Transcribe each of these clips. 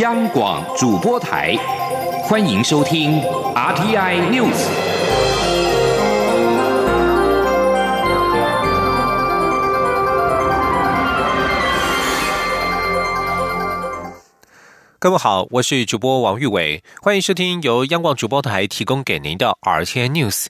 央广主播台，欢迎收听 RTI News。各位好，我是主播王玉伟，欢迎收听由央广主播台提供给您的 RTI News。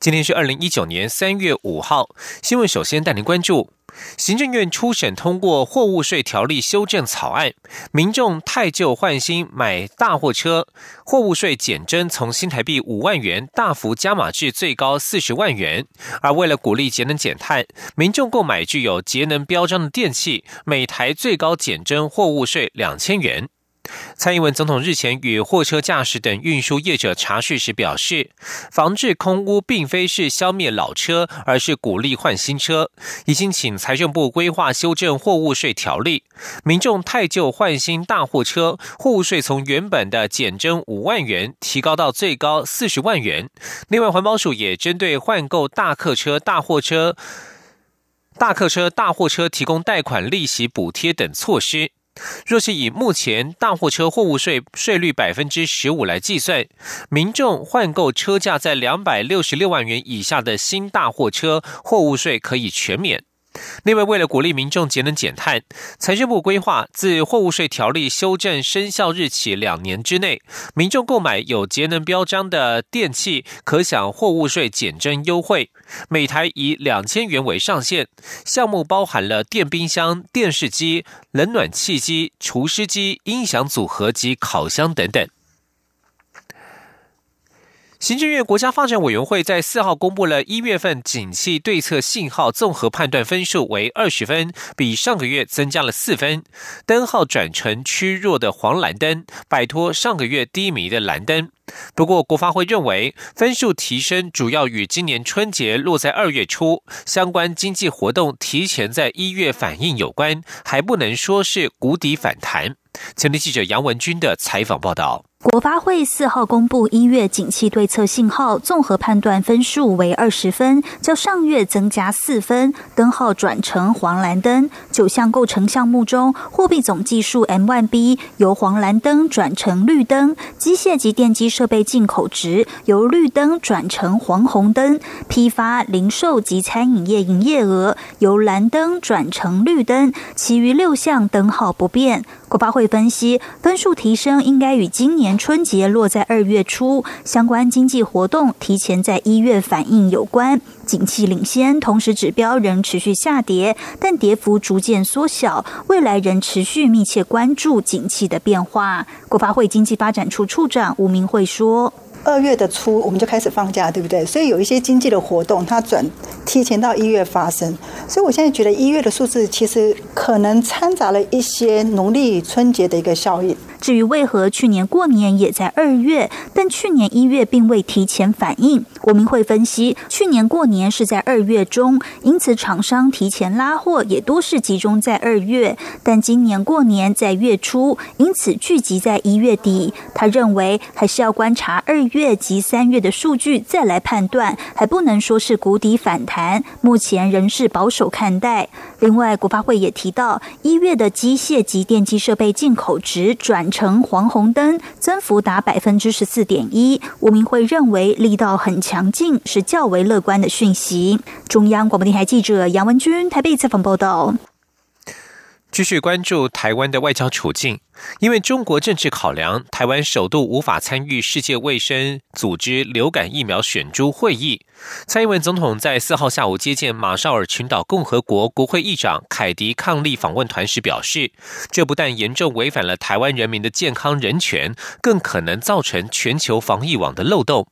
今天是二零一九年三月五号，新闻首先带您关注。行政院初审通过货物税条例修正草案，民众太旧换新买大货车，货物税减征从新台币五万元大幅加码至最高四十万元。而为了鼓励节能减碳，民众购买具有节能标章的电器，每台最高减征货物税两千元。蔡英文总统日前与货车驾驶等运输业者查询时表示，防治空污并非是消灭老车，而是鼓励换新车。已经请财政部规划修正货物税条例，民众太旧换新大货车，货物税从原本的减征五万元提高到最高四十万元。另外，环保署也针对换购大客车、大货车、大客车、大货车提供贷款、利息补贴等措施。若是以目前大货车货物税税率百分之十五来计算，民众换购车价在两百六十六万元以下的新大货车，货物税可以全免。另外，为了鼓励民众节能减碳，财政部规划自货物税条例修正生效日起两年之内，民众购买有节能标章的电器，可享货物税减征优惠，每台以两千元为上限。项目包含了电冰箱、电视机、冷暖气机、除湿机、音响组合及烤箱等等。行政院国家发展委员会在四号公布了一月份景气对策信号综合判断分数为二十分，比上个月增加了四分，灯号转成趋弱的黄蓝灯，摆脱上个月低迷的蓝灯。不过，国发会认为分数提升主要与今年春节落在二月初，相关经济活动提前在一月反应有关，还不能说是谷底反弹。前天记者杨文军的采访报道。国发会四号公布一月景气对策信号综合判断分数为二十分，较上月增加四分，灯号转成黄蓝灯。九项构成项目中，货币总计数 M1B 由黄蓝灯转成绿灯，机械及电机设备进口值由绿灯转成黄红灯，批发、零售及餐饮业营业额由蓝灯转成绿灯，其余六项灯号不变。国发会分析，分数提升应该与今年春节落在二月初，相关经济活动提前在一月反应有关。景气领先，同时指标仍持续下跌，但跌幅逐渐缩小。未来仍持续密切关注景气的变化。国发会经济发展处处长吴明慧说。二月的初，我们就开始放假，对不对？所以有一些经济的活动，它转提前到一月发生。所以我现在觉得一月的数字其实可能掺杂了一些农历春节的一个效应。至于为何去年过年也在二月，但去年一月并未提前反应，国民会分析，去年过年是在二月中，因此厂商提前拉货也多是集中在二月，但今年过年在月初，因此聚集在一月底。他认为还是要观察二月及三月的数据再来判断，还不能说是谷底反弹，目前仍是保守看待。另外，国发会也提到，一月的机械及电机设备进口值转。成黄红灯增幅达百分之十四点一，吴明慧认为力道很强劲，是较为乐观的讯息。中央广播电台记者杨文君台北采访报道。继续关注台湾的外交处境，因为中国政治考量，台湾首度无法参与世界卫生组织流感疫苗选株会议。蔡英文总统在四号下午接见马绍尔群岛共和国国会议长凯迪抗力访问团时表示，这不但严重违反了台湾人民的健康人权，更可能造成全球防疫网的漏洞。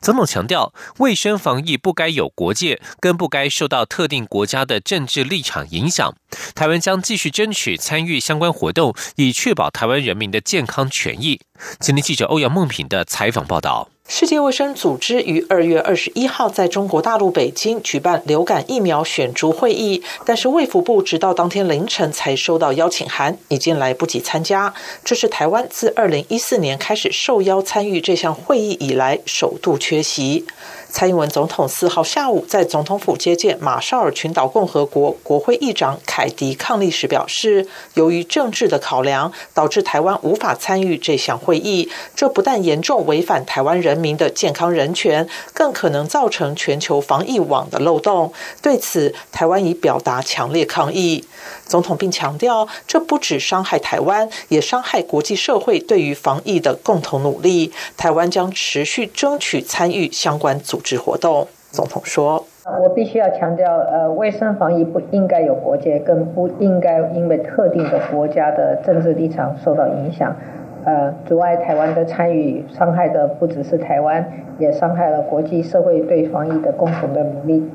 总统强调，卫生防疫不该有国界，更不该受到特定国家的政治立场影响。台湾将继续争取参与相关活动，以确保台湾人民的健康权益。今天记者欧阳梦平的采访报道。世界卫生组织于二月二十一号在中国大陆北京举办流感疫苗选株会议，但是卫福部直到当天凌晨才收到邀请函，已经来不及参加。这是台湾自二零一四年开始受邀参与这项会议以来首度缺席。蔡英文总统四号下午在总统府接见马绍尔群岛共和国国会议长凯迪·抗利时表示，由于政治的考量，导致台湾无法参与这项会议。这不但严重违反台湾人民的健康人权，更可能造成全球防疫网的漏洞。对此，台湾已表达强烈抗议。总统并强调，这不只伤害台湾，也伤害国际社会对于防疫的共同努力。台湾将持续争取参与相关组织活动。总统说：“我必须要强调，呃，卫生防疫不应该有国界，更不应该因为特定的国家的政治立场受到影响，呃，阻碍台湾的参与。伤害的不只是台湾，也伤害了国际社会对防疫的共同的努力。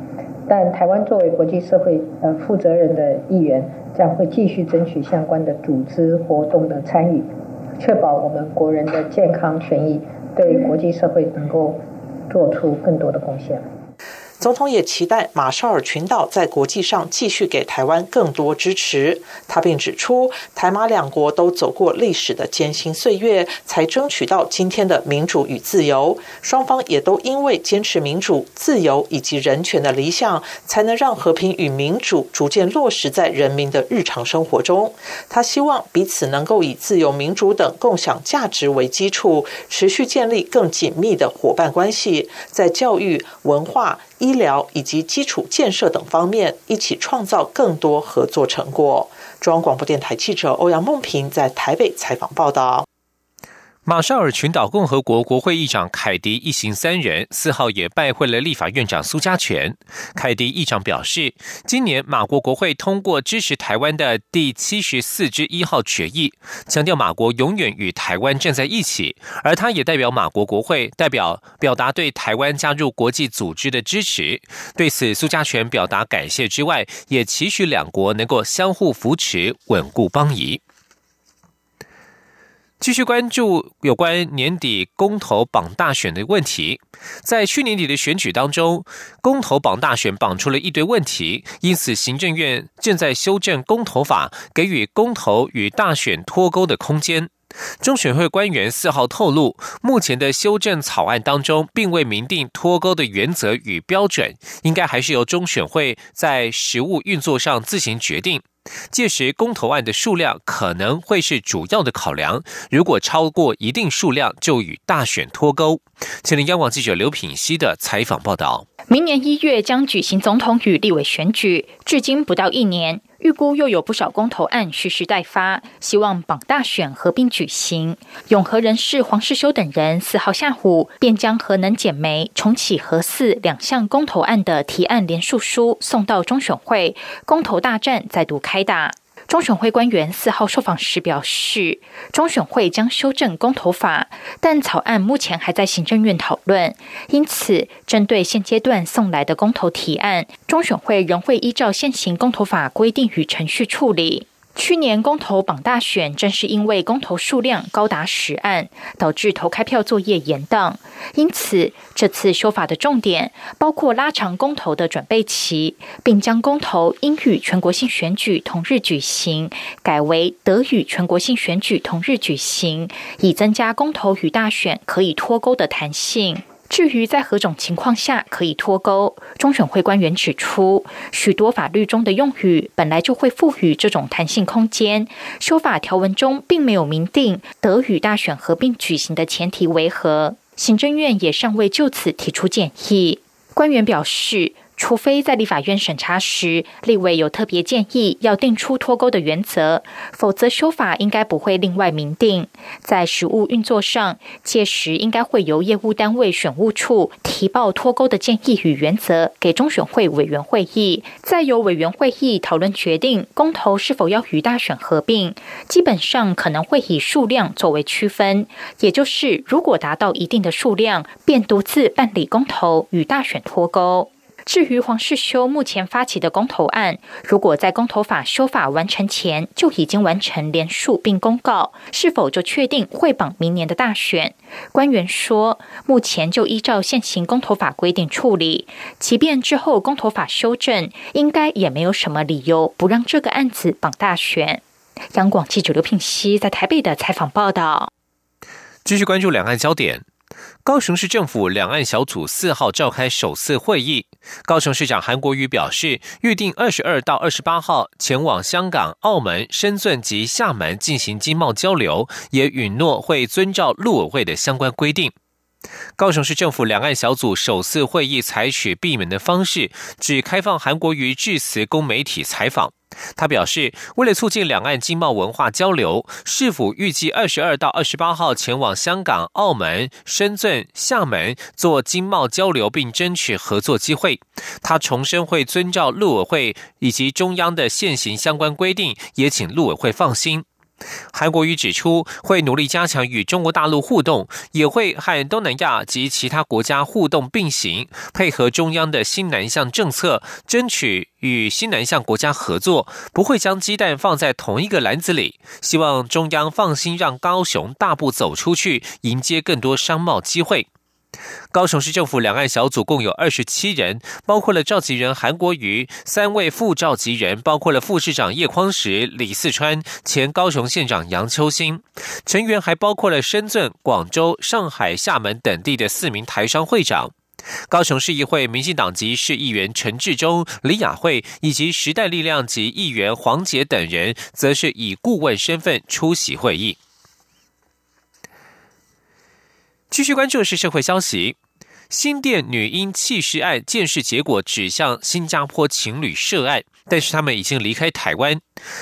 但台湾作为国际社会呃负责人的一员。”将会继续争取相关的组织活动的参与，确保我们国人的健康权益，对国际社会能够做出更多的贡献。总统也期待马绍尔群岛在国际上继续给台湾更多支持。他并指出，台马两国都走过历史的艰辛岁月，才争取到今天的民主与自由。双方也都因为坚持民主、自由以及人权的理想，才能让和平与民主逐渐落实在人民的日常生活中。他希望彼此能够以自由、民主等共享价值为基础，持续建立更紧密的伙伴关系，在教育、文化。医疗以及基础建设等方面，一起创造更多合作成果。中央广播电台记者欧阳梦平在台北采访报道。马绍尔群岛共和国国会议长凯迪一行三人四号也拜会了立法院长苏家全。凯迪议长表示，今年马国国会通过支持台湾的第七十四之一号决议，强调马国永远与台湾站在一起。而他也代表马国国会代表表达对台湾加入国际组织的支持。对此，苏家全表达感谢之外，也期许两国能够相互扶持，稳固邦谊。继续关注有关年底公投榜大选的问题。在去年底的选举当中，公投榜大选绑出了一堆问题，因此行政院正在修正公投法，给予公投与大选脱钩的空间。中选会官员四号透露，目前的修正草案当中，并未明定脱钩的原则与标准，应该还是由中选会在实务运作上自行决定。届时，公投案的数量可能会是主要的考量。如果超过一定数量，就与大选脱钩。前林，央广记者刘品希的采访报道：明年一月将举行总统与立委选举，至今不到一年。预估又有不少公投案蓄势待发，希望绑大选合并举行。永和人士黄世修等人四号下午便将核能减煤、重启核四两项公投案的提案联署书送到中选会，公投大战再度开打。中选会官员四号受访时表示，中选会将修正公投法，但草案目前还在行政院讨论，因此针对现阶段送来的公投提案，中选会仍会依照现行公投法规定与程序处理。去年公投榜大选，正是因为公投数量高达十案，导致投开票作业延宕。因此，这次修法的重点包括拉长公投的准备期，并将公投应与全国性选举同日举行，改为得与全国性选举同日举行，以增加公投与大选可以脱钩的弹性。至于在何种情况下可以脱钩，中选会官员指出，许多法律中的用语本来就会赋予这种弹性空间，修法条文中并没有明定得与大选合并举行的前提为何，行政院也尚未就此提出建议。官员表示。除非在立法院审查时，立委有特别建议要定出脱钩的原则，否则修法应该不会另外明定。在实务运作上，届时应该会由业务单位选务处提报脱钩的建议与原则给中选会委员会议，再由委员会议讨论决定公投是否要与大选合并。基本上可能会以数量作为区分，也就是如果达到一定的数量，便独自办理公投与大选脱钩。至于黄世修目前发起的公投案，如果在公投法修法完成前就已经完成联署并公告，是否就确定会绑明年的大选？官员说，目前就依照现行公投法规定处理，即便之后公投法修正，应该也没有什么理由不让这个案子绑大选。央广记者刘品熙在台北的采访报道。继续关注两岸焦点。高雄市政府两岸小组四号召开首次会议。高雄市长韩国瑜表示，预定二十二到二十八号前往香港、澳门、深圳及厦门进行经贸交流，也允诺会遵照陆委会的相关规定。高雄市政府两岸小组首次会议采取闭门的方式，只开放韩国瑜致辞供媒体采访。他表示，为了促进两岸经贸文化交流，市府预计二十二到二十八号前往香港、澳门、深圳、厦门做经贸交流，并争取合作机会。他重申会遵照陆委会以及中央的现行相关规定，也请陆委会放心。韩国瑜指出，会努力加强与中国大陆互动，也会和东南亚及其他国家互动并行，配合中央的新南向政策，争取与新南向国家合作，不会将鸡蛋放在同一个篮子里。希望中央放心，让高雄大步走出去，迎接更多商贸机会。高雄市政府两岸小组共有二十七人，包括了召集人韩国瑜，三位副召集人包括了副市长叶匡时、李四川、前高雄县长杨秋兴，成员还包括了深圳、广州、上海、厦门等地的四名台商会长。高雄市议会民进党籍市议员陈志忠、李雅慧以及时代力量籍议员黄杰等人，则是以顾问身份出席会议。继续关注的是社会消息，新店女婴弃尸案鉴识结果指向新加坡情侣涉案，但是他们已经离开台湾。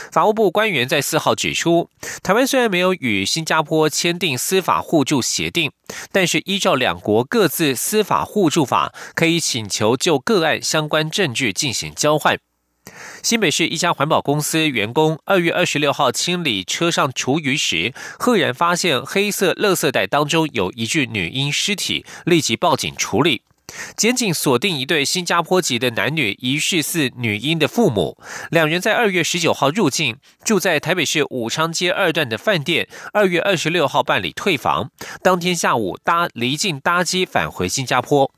法务部官员在四号指出，台湾虽然没有与新加坡签订司法互助协定，但是依照两国各自司法互助法，可以请求就个案相关证据进行交换。新北市一家环保公司员工二月二十六号清理车上厨余时，赫然发现黑色垃圾袋当中有一具女婴尸体，立即报警处理。检警锁定一对新加坡籍的男女，疑似是女婴的父母。两人在二月十九号入境，住在台北市武昌街二段的饭店。二月二十六号办理退房，当天下午搭离境搭机返回新加坡。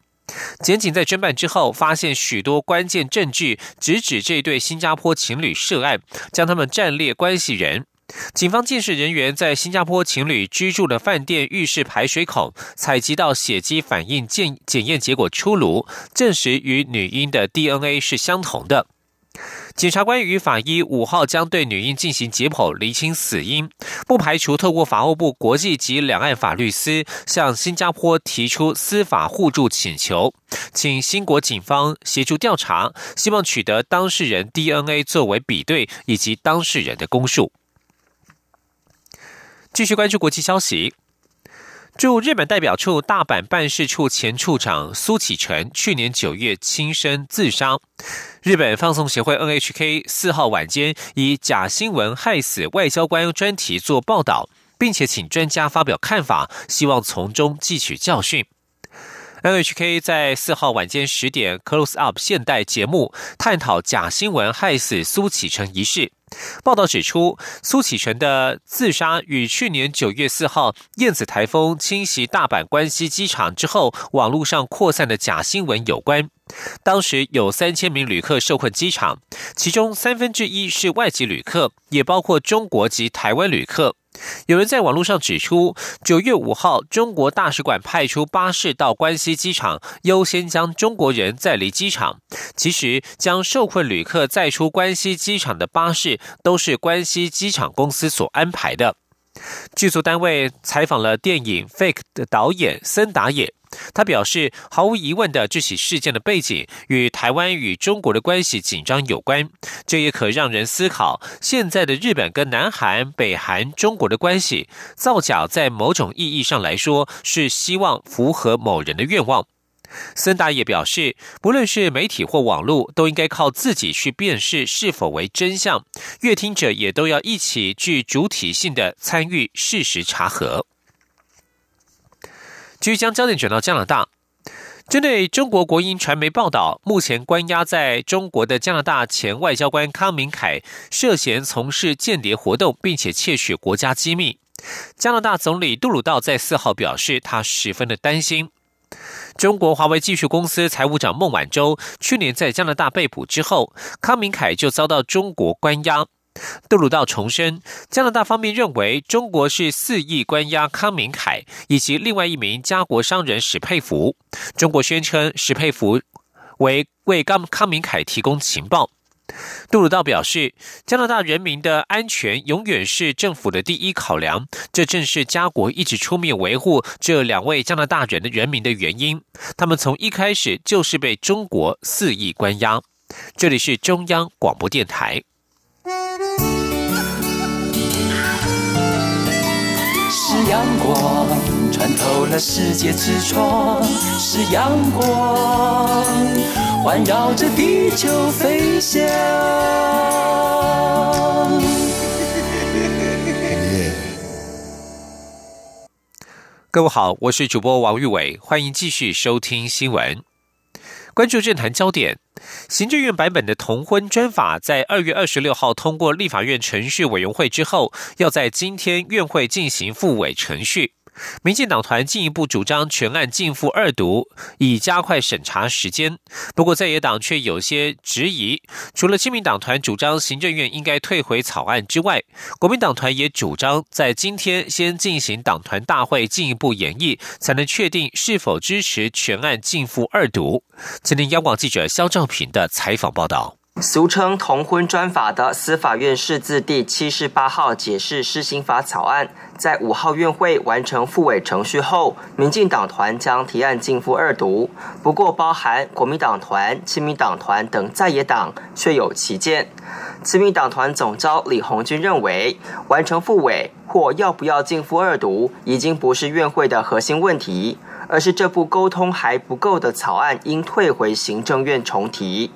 检警在侦办之后，发现许多关键证据，直指这对新加坡情侣涉案，将他们暂列关系人。警方监视人员在新加坡情侣居住的饭店浴室排水孔采集到血迹反应检检验结果出炉，证实与女婴的 DNA 是相同的。检察官与法医五号将对女婴进行解剖，厘清死因，不排除透过法务部国际及两岸法律司向新加坡提出司法互助请求，请新国警方协助调查，希望取得当事人 DNA 作为比对以及当事人的供述。继续关注国际消息。驻日本代表处大阪办事处前处长苏启成去年九月轻生自杀。日本放送协会 NHK 四号晚间以“假新闻害死外交官”专题做报道，并且请专家发表看法，希望从中汲取教训。NHK 在四号晚间十点 Close Up 现代节目探讨假新闻害死苏启成一事。报道指出，苏启成的自杀与去年九月四号燕子台风侵袭大阪关西机场之后，网络上扩散的假新闻有关。当时有三千名旅客受困机场，其中三分之一是外籍旅客，也包括中国及台湾旅客。有人在网络上指出，九月五号，中国大使馆派出巴士到关西机场，优先将中国人载离机场。其实，将受困旅客载出关西机场的巴士，都是关西机场公司所安排的。剧组单位采访了电影《Fake》的导演森达也。他表示，毫无疑问的，这起事件的背景与台湾与中国的关系紧张有关。这也可让人思考，现在的日本跟南韩、北韩、中国的关系，造假在某种意义上来说，是希望符合某人的愿望。森达也表示，不论是媒体或网络，都应该靠自己去辨识是否为真相。阅听者也都要一起具主体性的参与事实查核。继续将焦点转到加拿大，针对中国国营传媒报道，目前关押在中国的加拿大前外交官康明凯涉嫌从事间谍活动，并且窃取国家机密。加拿大总理杜鲁道在四号表示，他十分的担心。中国华为技术公司财务长孟晚舟去年在加拿大被捕之后，康明凯就遭到中国关押。杜鲁道重申，加拿大方面认为中国是肆意关押康明凯以及另外一名加国商人史佩福。中国宣称史佩福为为康康明凯提供情报。杜鲁道表示，加拿大人民的安全永远是政府的第一考量，这正是加国一直出面维护这两位加拿大人的人民的原因。他们从一开始就是被中国肆意关押。这里是中央广播电台。是阳光穿透了世界之窗，是阳光环绕着地球飞翔。各位好，我是主播王玉伟，欢迎继续收听新闻。关注政坛焦点，行政院版本的同婚专法在二月二十六号通过立法院程序委员会之后，要在今天院会进行复委程序。民进党团进一步主张全案进赴二读，以加快审查时间。不过在野党却有些质疑，除了亲民党团主张行政院应该退回草案之外，国民党团也主张在今天先进行党团大会进一步演绎，才能确定是否支持全案进赴二读。今天央广记者肖兆平的采访报道。俗称同婚专法的司法院释字第七十八号解释施行法草案，在五号院会完成复委程序后，民进党团将提案进赴二读。不过，包含国民党团、亲民党团等在野党却有歧见。亲民党团总召李红军认为，完成复委或要不要进赴二读，已经不是院会的核心问题，而是这部沟通还不够的草案应退回行政院重提。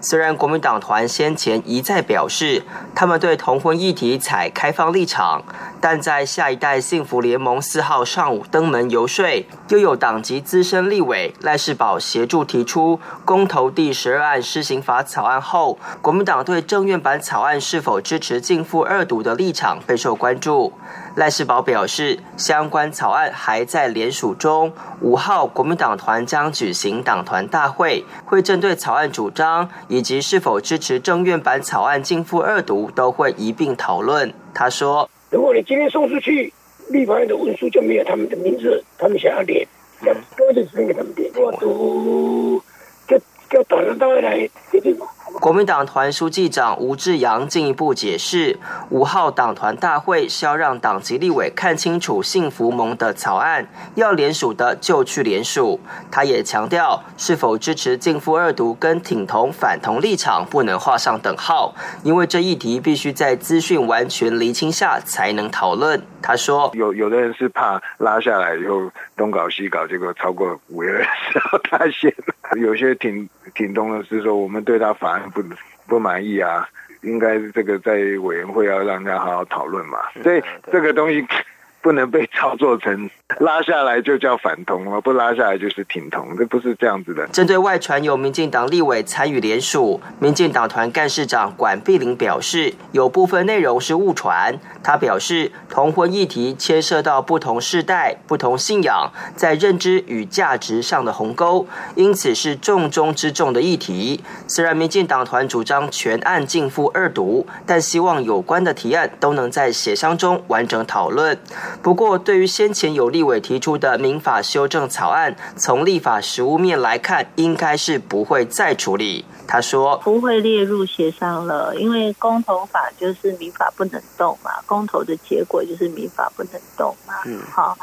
虽然国民党团先前一再表示，他们对同婚议题采开放立场，但在下一代幸福联盟四号上午登门游说，又有党籍资深立委赖世宝协助提出公投第十二案施行法草案后，国民党对政院版草案是否支持进赴二读的立场备受关注。赖世宝表示，相关草案还在联署中。五号，国民党团将举行党团大会，会针对草案主张以及是否支持政院版草案进赴二读，都会一并讨论。他说：“如果你今天送出去，立法院的文书就没有他们的名字，他们想要点，要多点时间给他们点，我都叫叫党团大会来决定嘛。”国民党团书记长吴志阳进一步解释，五号党团大会是要让党籍立委看清楚幸福盟的草案，要联署的就去联署。他也强调，是否支持进赴二读跟挺同反同立场不能画上等号，因为这议题必须在资讯完全厘清下才能讨论。他说，有有的人是怕拉下来以后东搞西搞，结果超过五月二十号他先，有些挺挺东的是说，我们对他法案。不不满意啊，应该这个在委员会要让大家好好讨论嘛，所以这个东西。不能被操作成 拉下来就叫反同了，不拉下来就是挺同，这不是这样子的。针对外传有民进党立委参与联署，民进党团干事长管碧玲表示，有部分内容是误传。他表示，同婚议题牵涉到不同世代、不同信仰在认知与价值上的鸿沟，因此是重中之重的议题。虽然民进党团主张全案进赴二读，但希望有关的提案都能在协商中完整讨论。不过，对于先前有立委提出的民法修正草案，从立法实务面来看，应该是不会再处理。他说不会列入协商了，因为公投法就是民法不能动嘛，公投的结果就是民法不能动嘛。嗯，好，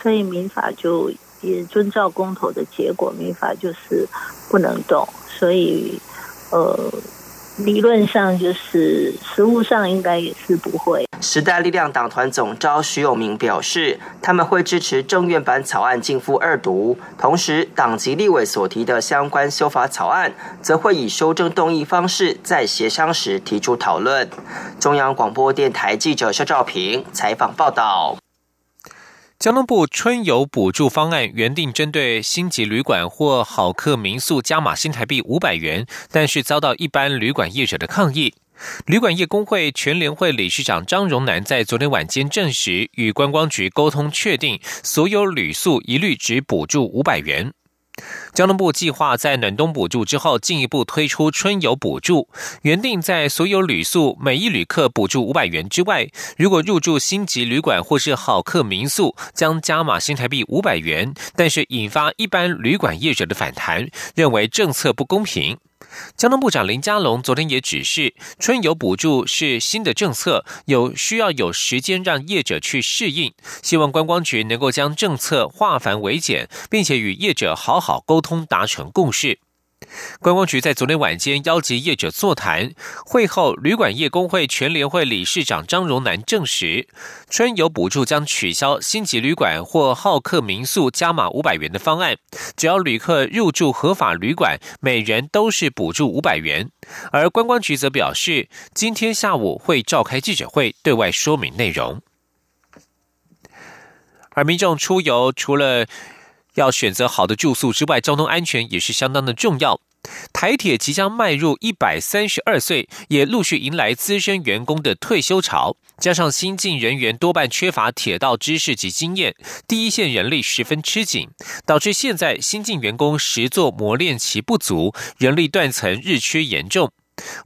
所以民法就也遵照公投的结果，民法就是不能动，所以呃。理论上就是，实务上应该也是不会。时代力量党团总召徐永明表示，他们会支持政院版草案进赴二读，同时党籍立委所提的相关修法草案，则会以修正动议方式在协商时提出讨论。中央广播电台记者肖兆平采访报道。交通部春游补助方案原定针对星级旅馆或好客民宿加码新台币五百元，但是遭到一般旅馆业者的抗议。旅馆业工会全联会理事长张荣南在昨天晚间证实，与观光局沟通确定，所有旅宿一律只补助五百元。交通部计划在暖冬补助之后，进一步推出春游补助。原定在所有旅宿每一旅客补助五百元之外，如果入住星级旅馆或是好客民宿，将加码新台币五百元。但是引发一般旅馆业者的反弹，认为政策不公平。交通部长林佳龙昨天也指示，春游补助是新的政策，有需要有时间让业者去适应，希望观光局能够将政策化繁为简，并且与业者好好沟通，达成共识。观光局在昨天晚间邀集业者座谈会后，旅馆业工会全联会理事长张荣南证实，春游补助将取消星级旅馆或好客民宿加码五百元的方案，只要旅客入住合法旅馆，每人都是补助五百元。而观光局则表示，今天下午会召开记者会，对外说明内容。而民众出游除了要选择好的住宿之外，交通安全也是相当的重要。台铁即将迈入一百三十二岁，也陆续迎来资深员工的退休潮。加上新进人员多半缺乏铁道知识及经验，第一线人力十分吃紧，导致现在新进员工实作磨练期不足，人力断层日趋严重。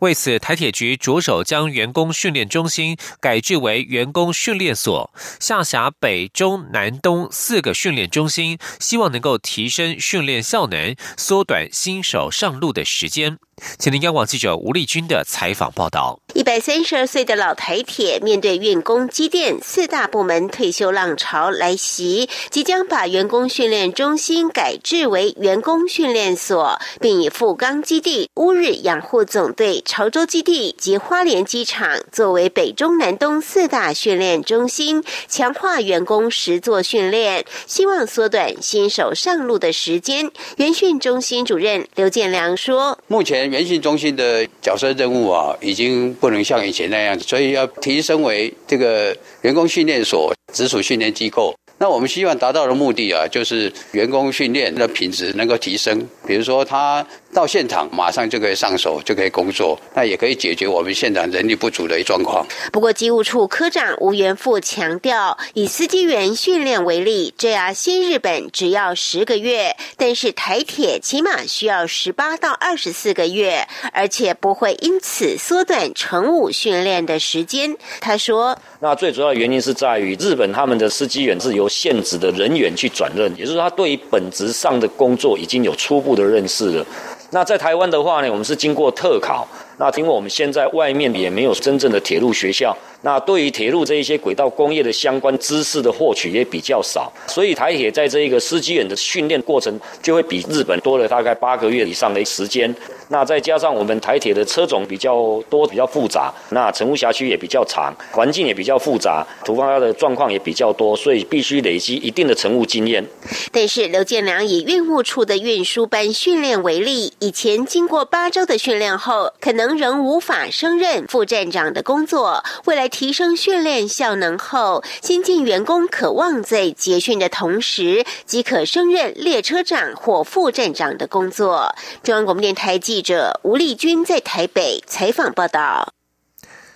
为此，台铁局着手将员工训练中心改制为员工训练所，下辖北、中、南、东四个训练中心，希望能够提升训练效能，缩短新手上路的时间。请听央广记者吴丽君的采访报道。一百三十二岁的老台铁面对运工机电四大部门退休浪潮来袭，即将把员工训练中心改制为员工训练所，并以富冈基地、乌日养护总队、潮州基地及花莲机场作为北中南东四大训练中心，强化员工实作训练，希望缩短新手上路的时间。原训中心主任刘建良说：“目前原训中心的角色任务啊，已经。”不能像以前那样子，所以要提升为这个员工训练所直属训练机构。那我们希望达到的目的啊，就是员工训练的品质能够提升。比如说他。到现场马上就可以上手，就可以工作，那也可以解决我们现场人力不足的状况。不过，机务处科长吴元富强调，以司机员训练为例，这样新日本只要十个月，但是台铁起码需要十八到二十四个月，而且不会因此缩短乘务训练的时间。他说：“那最主要的原因是在于日本他们的司机员是由现职的人员去转任，也就是说，他对于本职上的工作已经有初步的认识了。”那在台湾的话呢，我们是经过特考。那因为我们现在外面也没有真正的铁路学校，那对于铁路这一些轨道工业的相关知识的获取也比较少，所以台铁在这一个司机员的训练过程就会比日本多了大概八个月以上的时间。那再加上我们台铁的车种比较多、比较复杂，那乘务辖区也比较长，环境也比较复杂，突发的状况也比较多，所以必须累积一定的乘务经验。但是刘建良以运务处的运输班训练为例，以前经过八周的训练后，可能。仍仍无法升任副站长的工作。未来提升训练效能后，新进员工渴望在结训的同时，即可升任列车长或副站长的工作。中央广播电台记者吴丽君在台北采访报道。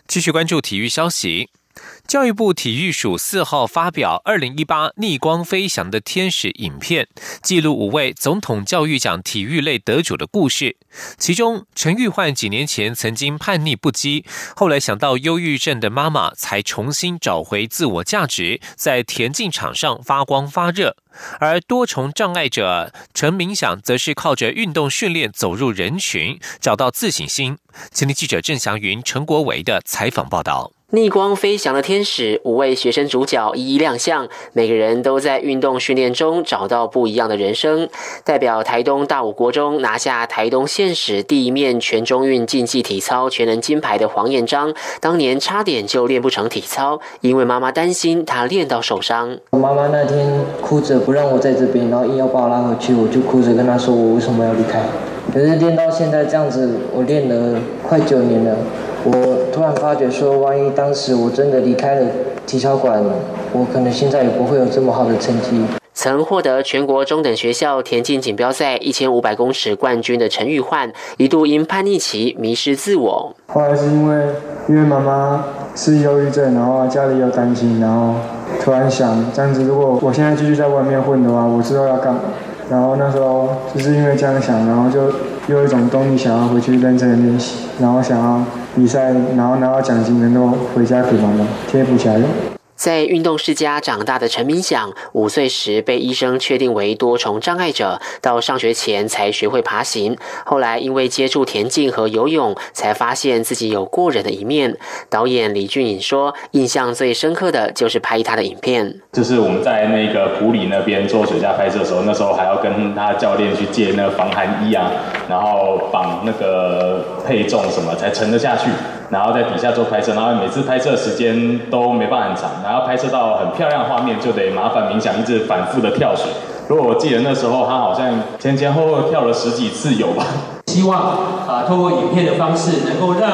继续关注体育消息。教育部体育署四号发表二零一八逆光飞翔的天使影片，记录五位总统教育奖体育类得主的故事。其中，陈玉焕几年前曾经叛逆不羁，后来想到忧郁症的妈妈，才重新找回自我价值，在田径场上发光发热。而多重障碍者陈明祥，则是靠着运动训练走入人群，找到自信心。前天记者郑祥云、陈国维的采访报道。逆光飞翔的天使，五位学生主角一一亮相，每个人都在运动训练中找到不一样的人生。代表台东大武国中拿下台东县史第一面全中运竞技体操全能金牌的黄彦章，当年差点就练不成体操，因为妈妈担心他练到受伤。我妈妈那天哭着不让我在这边，然后硬要把我拉回去，我就哭着跟她说我为什么要离开。可是练到现在这样子，我练了快九年了。我突然发觉说，万一当时我真的离开了体操馆，我可能现在也不会有这么好的成绩。曾获得全国中等学校田径锦标赛一千五百公尺冠军的陈玉焕，一度因叛逆期迷失自我。后来是因为因为妈妈是忧郁症，然后家里又担心，然后突然想，这样子如果我现在继续在外面混的话，我知道要干嘛。然后那时候就是因为这样想，然后就有一种动力想要回去认真的练习，然后想要比赛，然后拿到奖金能够回家给妈妈贴补起来用。在运动世家长大的陈明想，五岁时被医生确定为多重障碍者，到上学前才学会爬行。后来因为接触田径和游泳，才发现自己有过人的一面。导演李俊颖说，印象最深刻的就是拍他的影片。就是我们在那个普里那边做水下拍摄的时候，那时候还要跟他教练去借那个防寒衣啊，然后绑那个配重什么才沉得下去。然后在底下做拍摄，然后每次拍摄时间都没办法很长，然后拍摄到很漂亮的画面就得麻烦冥想一直反复的跳水。如果我记得那时候他好像前前后后跳了十几次有吧。希望啊，通过影片的方式，能够让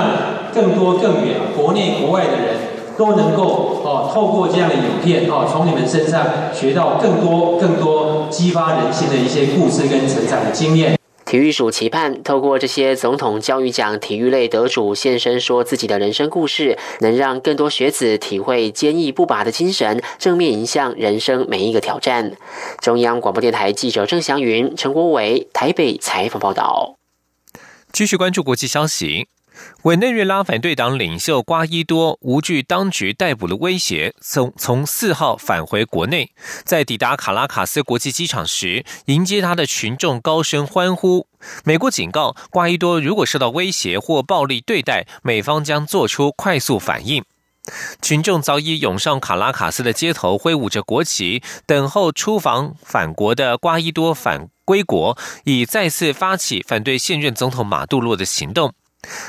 更多更远国内国外的人都能够哦，透过这样的影片哦，从你们身上学到更多更多激发人心的一些故事跟成长的经验。体育署期盼透过这些总统教育奖体育类得主现身说自己的人生故事，能让更多学子体会坚毅不拔的精神，正面迎向人生每一个挑战。中央广播电台记者郑祥云、陈国伟台北采访报道。继续关注国际消息。委内瑞拉反对党领袖瓜伊多无惧当局逮捕的威胁，从从四号返回国内，在抵达卡拉卡斯国际机场时，迎接他的群众高声欢呼。美国警告瓜伊多，如果受到威胁或暴力对待，美方将做出快速反应。群众早已涌上卡拉卡斯的街头，挥舞着国旗，等候出访返国的瓜伊多返归国，以再次发起反对现任总统马杜洛的行动。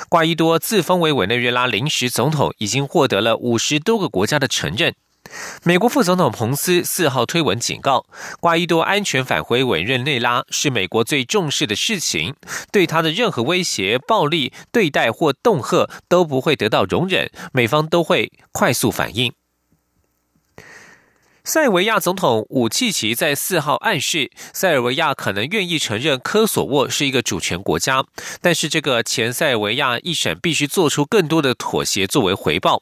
瓜伊多自封为委内瑞拉临时总统，已经获得了五十多个国家的承认。美国副总统彭斯四号推文警告，瓜伊多安全返回委任内拉是美国最重视的事情，对他的任何威胁、暴力对待或恫吓都不会得到容忍，美方都会快速反应。塞尔维亚总统武契奇在四号暗示，塞尔维亚可能愿意承认科索沃是一个主权国家，但是这个前塞尔维亚一审必须做出更多的妥协作为回报。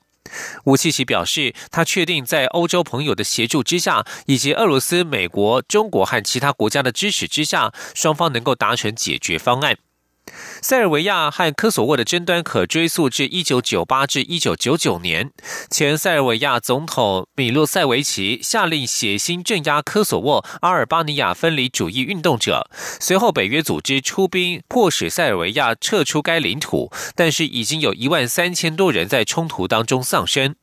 武契奇表示，他确定在欧洲朋友的协助之下，以及俄罗斯、美国、中国和其他国家的支持之下，双方能够达成解决方案。塞尔维亚和科索沃的争端可追溯至一九九八至一九九九年，前塞尔维亚总统米洛塞维奇下令血腥镇压科索沃阿尔巴尼亚分离主义运动者，随后北约组织出兵迫使塞尔维亚撤出该领土，但是已经有一万三千多人在冲突当中丧生。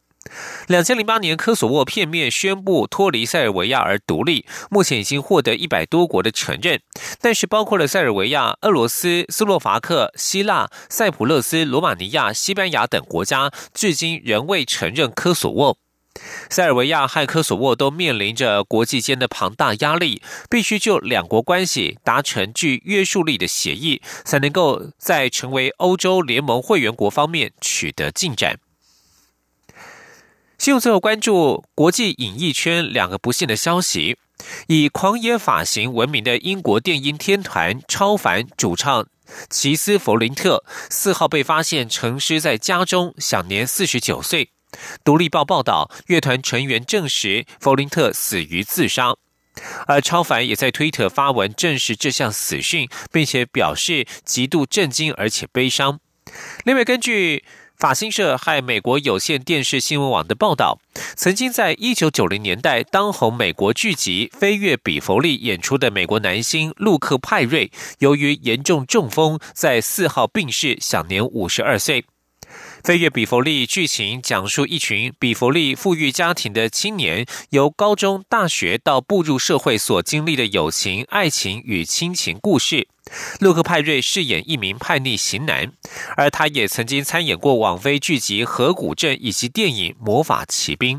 两千零八年，科索沃片面宣布脱离塞尔维亚而独立，目前已经获得一百多国的承认。但是，包括了塞尔维亚、俄罗斯、斯洛伐克、希腊、塞浦路斯、罗马尼亚、西班牙等国家，至今仍未承认科索沃。塞尔维亚和科索沃都面临着国际间的庞大压力，必须就两国关系达成具约束力的协议，才能够在成为欧洲联盟会员国方面取得进展。新闻最后关注国际影艺圈两个不幸的消息：以狂野发型闻名的英国电音天团超凡主唱奇斯·弗林特四号被发现沉尸在家中，享年四十九岁。独立报报道，乐团成员证实弗林特死于自杀，而超凡也在推特发文证实这项死讯，并且表示极度震惊而且悲伤。另外，根据。法新社和美国有线电视新闻网的报道，曾经在一九九零年代当红美国剧集《飞跃比佛利》演出的美国男星陆克派瑞，由于严重中风，在四号病逝，享年五十二岁。《飞跃比佛利》剧情讲述一群比佛利富裕家庭的青年，由高中、大学到步入社会所经历的友情、爱情与亲情故事。洛克派瑞饰演一名叛逆型男，而他也曾经参演过网飞剧集《河谷镇》以及电影《魔法奇兵》。